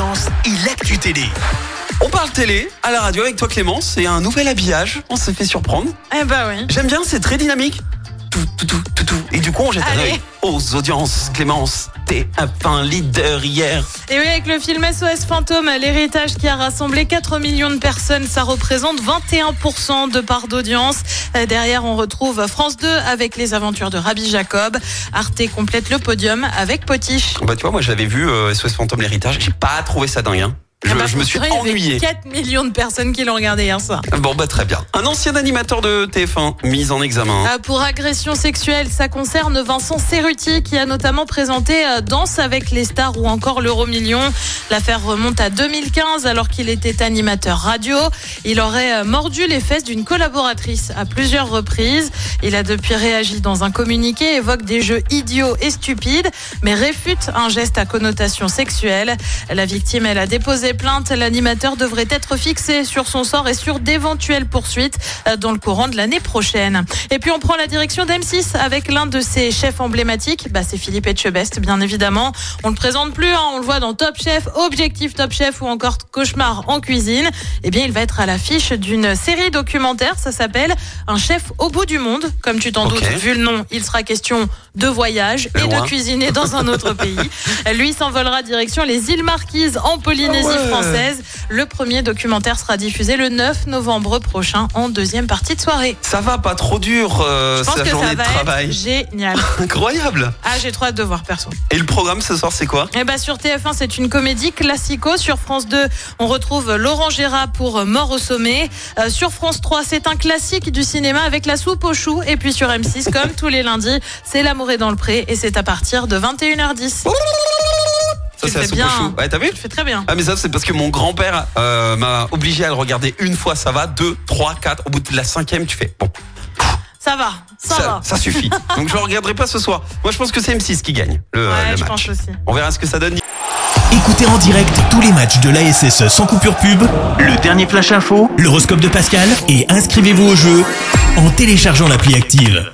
audience et l'actu télé. On parle télé à la radio avec toi Clémence, c'est un nouvel habillage, on s'est fait surprendre. Eh bah oui. J'aime bien, c'est très dynamique. Tout, tout, tout. Et du coup, on jette un œil aux audiences. Clémence, t'es un fin leader hier. Et oui, avec le film SOS Fantôme, l'héritage qui a rassemblé 4 millions de personnes, ça représente 21% de part d'audience. Euh, Derrière, on retrouve France 2 avec les aventures de Rabbi Jacob. Arte complète le podium avec Potiche. Bah tu vois, moi j'avais vu euh, SOS Fantôme l'héritage, j'ai pas trouvé ça dingue. hein. Je, Ah bah, je me suis ennuyé. 4 millions de personnes qui l'ont regardé hier soir. Bon bah très bien. Un ancien animateur de TF1 mis en examen. Euh, Pour agression sexuelle, ça concerne Vincent Cerruti qui a notamment présenté euh, Danse avec les stars ou encore l'euro million. L'affaire remonte à 2015 alors qu'il était animateur radio. Il aurait euh, mordu les fesses d'une collaboratrice à plusieurs reprises. Il a depuis réagi dans un communiqué, évoque des jeux idiots et stupides, mais réfute un geste à connotation sexuelle. La victime, elle a déposé plainte. L'animateur devrait être fixé sur son sort et sur d'éventuelles poursuites euh, dans le courant de l'année prochaine. Et puis on prend la direction d'M6 avec l'un de ses chefs emblématiques. Bah, c'est Philippe Etchebest, bien évidemment. On le présente plus, hein, on le voit dans Top Chef, Objectif Top Chef ou encore Cauchemar en cuisine. Eh bien, il va être à l'affiche d'une série documentaire. Ça s'appelle Un chef au bout du monde. Comme tu t'en Ok. doutes, vu le nom, il sera question de voyage et de cuisiner dans un autre pays. Lui s'envolera direction les îles Marquises en Polynésie ouais. Française. Le premier documentaire sera diffusé le 9 novembre prochain en deuxième partie de soirée. Ça va pas trop dur, euh, Je pense sa que journée ça de va travail. être génial. Incroyable. Ah, j'ai trop hâte de voir perso. Et le programme ce soir c'est quoi? Eh ben sur TF1, c'est une comédie classico. Sur France 2, on retrouve Laurent Gérard pour Mort au sommet. Euh, sur France 3, c'est un classique du cinéma avec la soupe aux choux. Et puis sur M6, comme tous les lundis, c'est L'amour est dans le pré et c'est à partir de 21h10. Ça Tu c'est bien, au chou. Ouais, t'as vu Tu fais très bien. Ah mais ça c'est parce que mon grand-père euh, m'a obligé à le regarder une fois, ça va, deux, trois, quatre, au bout de la cinquième tu fais bon, Ça va, ça, ça, va. ça suffit. Donc je ne regarderai pas ce soir. Moi je pense que c'est M6 qui gagne le, Ouais, le je pense aussi. On verra ce que ça donne. Écoutez en direct tous les matchs de l'ASSE sans coupure pub, le dernier flash info, l'horoscope de Pascal et inscrivez-vous au jeu en téléchargeant l'appli active.